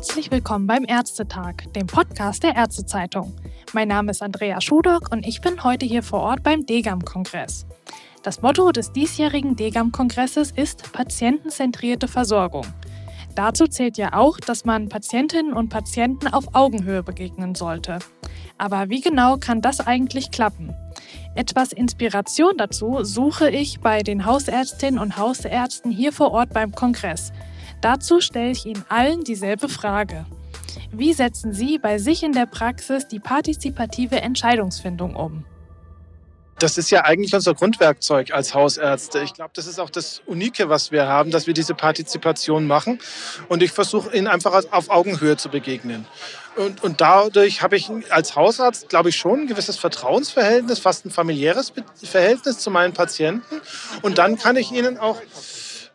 Herzlich willkommen beim Ärztetag, dem Podcast der Ärztezeitung. Mein Name ist Andrea Schudock und ich bin heute hier vor Ort beim DGAM-Kongress. Das Motto des diesjährigen DGAM-Kongresses ist patientenzentrierte Versorgung. Dazu zählt ja auch, dass man Patientinnen und Patienten auf Augenhöhe begegnen sollte. Aber wie genau kann das eigentlich klappen? Etwas Inspiration dazu suche ich bei den Hausärztinnen und Hausärzten hier vor Ort beim Kongress. Dazu stelle ich Ihnen allen dieselbe Frage. Wie setzen Sie bei sich in der Praxis die partizipative Entscheidungsfindung um? Das ist ja eigentlich unser Grundwerkzeug als Hausärzte. Ich glaube, das ist auch das Unike, was wir haben, dass wir diese Partizipation machen. Und ich versuche ihnen einfach auf Augenhöhe zu begegnen. Und, und dadurch habe ich als Hausarzt, glaube ich, schon ein gewisses Vertrauensverhältnis, fast ein familiäres Verhältnis zu meinen Patienten. Und dann kann ich ihnen auch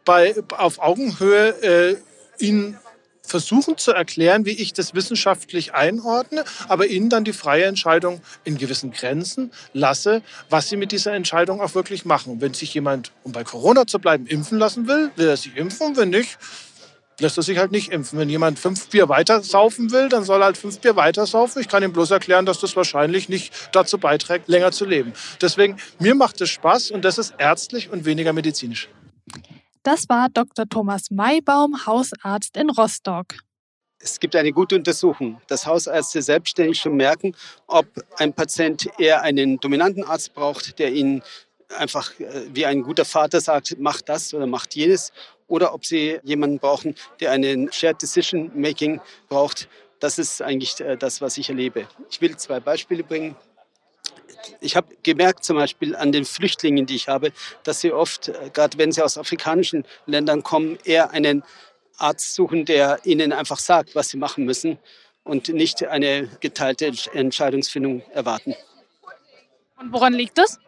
bei, auf Augenhöhe äh, ihnen versuchen zu erklären, wie ich das wissenschaftlich einordne, aber ihnen dann die freie Entscheidung in gewissen Grenzen lasse, was sie mit dieser Entscheidung auch wirklich machen. Wenn sich jemand, um bei Corona zu bleiben, impfen lassen will, will er sich impfen. Wenn nicht, lässt er sich halt nicht impfen. Wenn jemand fünf Bier weiter saufen will, dann soll er halt fünf Bier weiter saufen. Ich kann ihm bloß erklären, dass das wahrscheinlich nicht dazu beiträgt, länger zu leben. Deswegen, mir macht es Spaß und das ist ärztlich und weniger medizinisch. Das war Dr. Thomas Maybaum, Hausarzt in Rostock. Es gibt eine gute Untersuchung, dass Hausärzte selbstständig schon merken, ob ein Patient eher einen dominanten Arzt braucht, der ihnen einfach äh, wie ein guter Vater sagt, mach das oder mach jenes, oder ob sie jemanden brauchen, der einen Shared Decision Making braucht. Das ist eigentlich äh, das, was ich erlebe. Ich will zwei Beispiele bringen ich habe gemerkt zum Beispiel an den Flüchtlingen, die ich habe, dass sie oft, äh, gerade wenn sie aus afrikanischen Ländern kommen, eher einen Arzt suchen, der ihnen einfach sagt, was sie machen müssen und nicht eine geteilte Entscheidungsfindung erwarten. Und woran liegt das?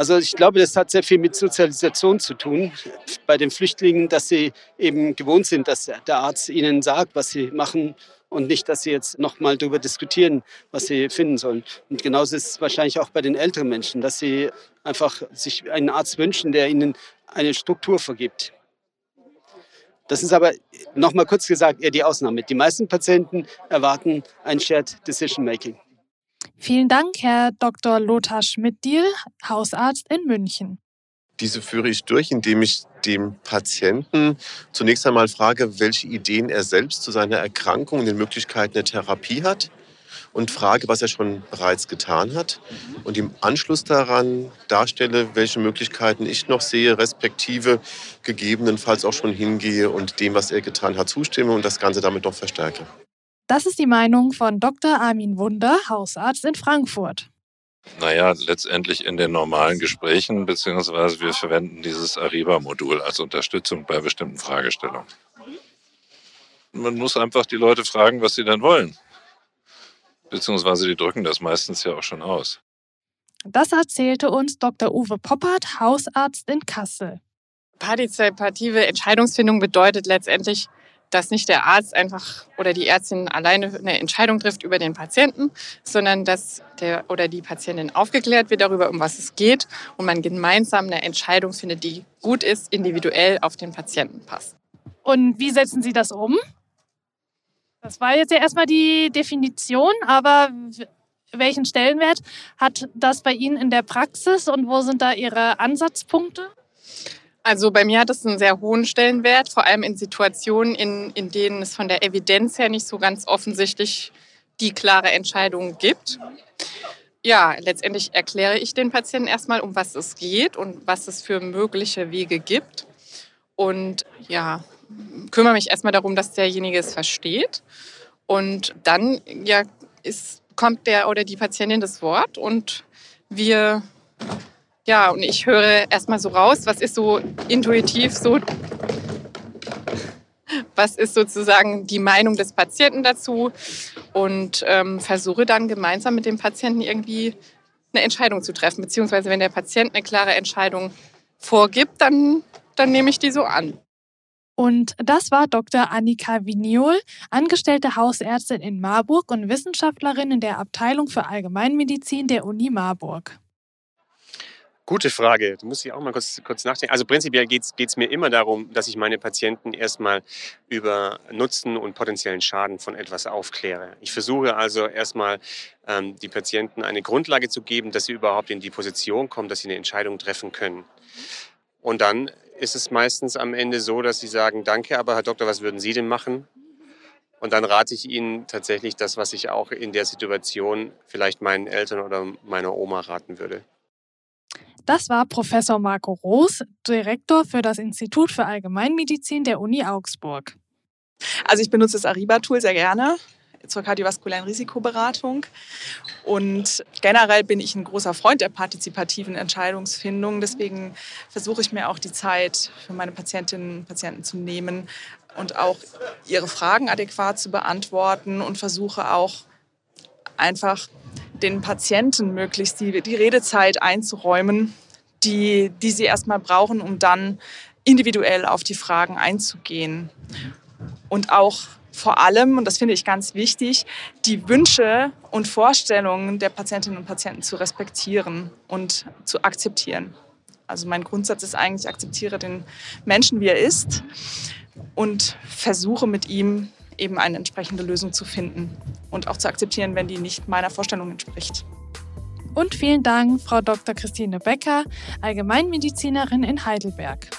Also ich glaube, das hat sehr viel mit Sozialisation zu tun bei den Flüchtlingen, dass sie eben gewohnt sind, dass der Arzt ihnen sagt, was sie machen und nicht, dass sie jetzt nochmal darüber diskutieren, was sie finden sollen. Und genauso ist es wahrscheinlich auch bei den älteren Menschen, dass sie einfach sich einen Arzt wünschen, der ihnen eine Struktur vergibt. Das ist aber nochmal kurz gesagt eher die Ausnahme. Die meisten Patienten erwarten ein Shared Decision Making. Vielen Dank, Herr Dr. Lothar Schmidt-Diel, Hausarzt in München. Diese führe ich durch, indem ich dem Patienten zunächst einmal frage, welche Ideen er selbst zu seiner Erkrankung und den Möglichkeiten der Therapie hat und frage, was er schon bereits getan hat und im Anschluss daran darstelle, welche Möglichkeiten ich noch sehe, respektive gegebenenfalls auch schon hingehe und dem, was er getan hat, zustimme und das Ganze damit noch verstärke. Das ist die Meinung von Dr. Armin Wunder, Hausarzt in Frankfurt. Naja, letztendlich in den normalen Gesprächen, beziehungsweise wir verwenden dieses Ariba-Modul als Unterstützung bei bestimmten Fragestellungen. Man muss einfach die Leute fragen, was sie dann wollen. Beziehungsweise die drücken das meistens ja auch schon aus. Das erzählte uns Dr. Uwe Poppert, Hausarzt in Kassel. Partizipative Entscheidungsfindung bedeutet letztendlich, dass nicht der Arzt einfach oder die Ärztin alleine eine Entscheidung trifft über den Patienten, sondern dass der oder die Patientin aufgeklärt wird darüber, um was es geht und man gemeinsam eine Entscheidung findet, die gut ist, individuell auf den Patienten passt. Und wie setzen Sie das um? Das war jetzt ja erstmal die Definition, aber welchen Stellenwert hat das bei Ihnen in der Praxis und wo sind da Ihre Ansatzpunkte? Also bei mir hat es einen sehr hohen Stellenwert, vor allem in Situationen, in, in denen es von der Evidenz her nicht so ganz offensichtlich die klare Entscheidung gibt. Ja, letztendlich erkläre ich den Patienten erstmal, um was es geht und was es für mögliche Wege gibt. Und ja, kümmere mich erstmal darum, dass derjenige es versteht. Und dann ja, ist, kommt der oder die Patientin das Wort und wir ja, und ich höre erstmal so raus, was ist so intuitiv so, was ist sozusagen die Meinung des Patienten dazu und ähm, versuche dann gemeinsam mit dem Patienten irgendwie eine Entscheidung zu treffen. Beziehungsweise wenn der Patient eine klare Entscheidung vorgibt, dann, dann nehme ich die so an. Und das war Dr. Annika Vignol, angestellte Hausärztin in Marburg und Wissenschaftlerin in der Abteilung für Allgemeinmedizin der Uni Marburg. Gute Frage. Du musst dich auch mal kurz, kurz nachdenken. Also prinzipiell geht es mir immer darum, dass ich meine Patienten erstmal über Nutzen und potenziellen Schaden von etwas aufkläre. Ich versuche also erstmal ähm, die Patienten eine Grundlage zu geben, dass sie überhaupt in die Position kommen, dass sie eine Entscheidung treffen können. Und dann ist es meistens am Ende so, dass sie sagen, danke, aber Herr Doktor, was würden Sie denn machen? Und dann rate ich Ihnen tatsächlich das, was ich auch in der Situation vielleicht meinen Eltern oder meiner Oma raten würde. Das war Professor Marco Roos, Direktor für das Institut für Allgemeinmedizin der Uni Augsburg. Also ich benutze das Ariba-Tool sehr gerne zur kardiovaskulären Risikoberatung. Und generell bin ich ein großer Freund der partizipativen Entscheidungsfindung. Deswegen versuche ich mir auch die Zeit für meine Patientinnen und Patienten zu nehmen und auch ihre Fragen adäquat zu beantworten und versuche auch einfach den Patienten möglichst die, die Redezeit einzuräumen, die, die sie erstmal brauchen, um dann individuell auf die Fragen einzugehen. Und auch vor allem, und das finde ich ganz wichtig, die Wünsche und Vorstellungen der Patientinnen und Patienten zu respektieren und zu akzeptieren. Also mein Grundsatz ist eigentlich, akzeptiere den Menschen, wie er ist und versuche mit ihm eben eine entsprechende Lösung zu finden und auch zu akzeptieren, wenn die nicht meiner Vorstellung entspricht. Und vielen Dank, Frau Dr. Christine Becker, Allgemeinmedizinerin in Heidelberg.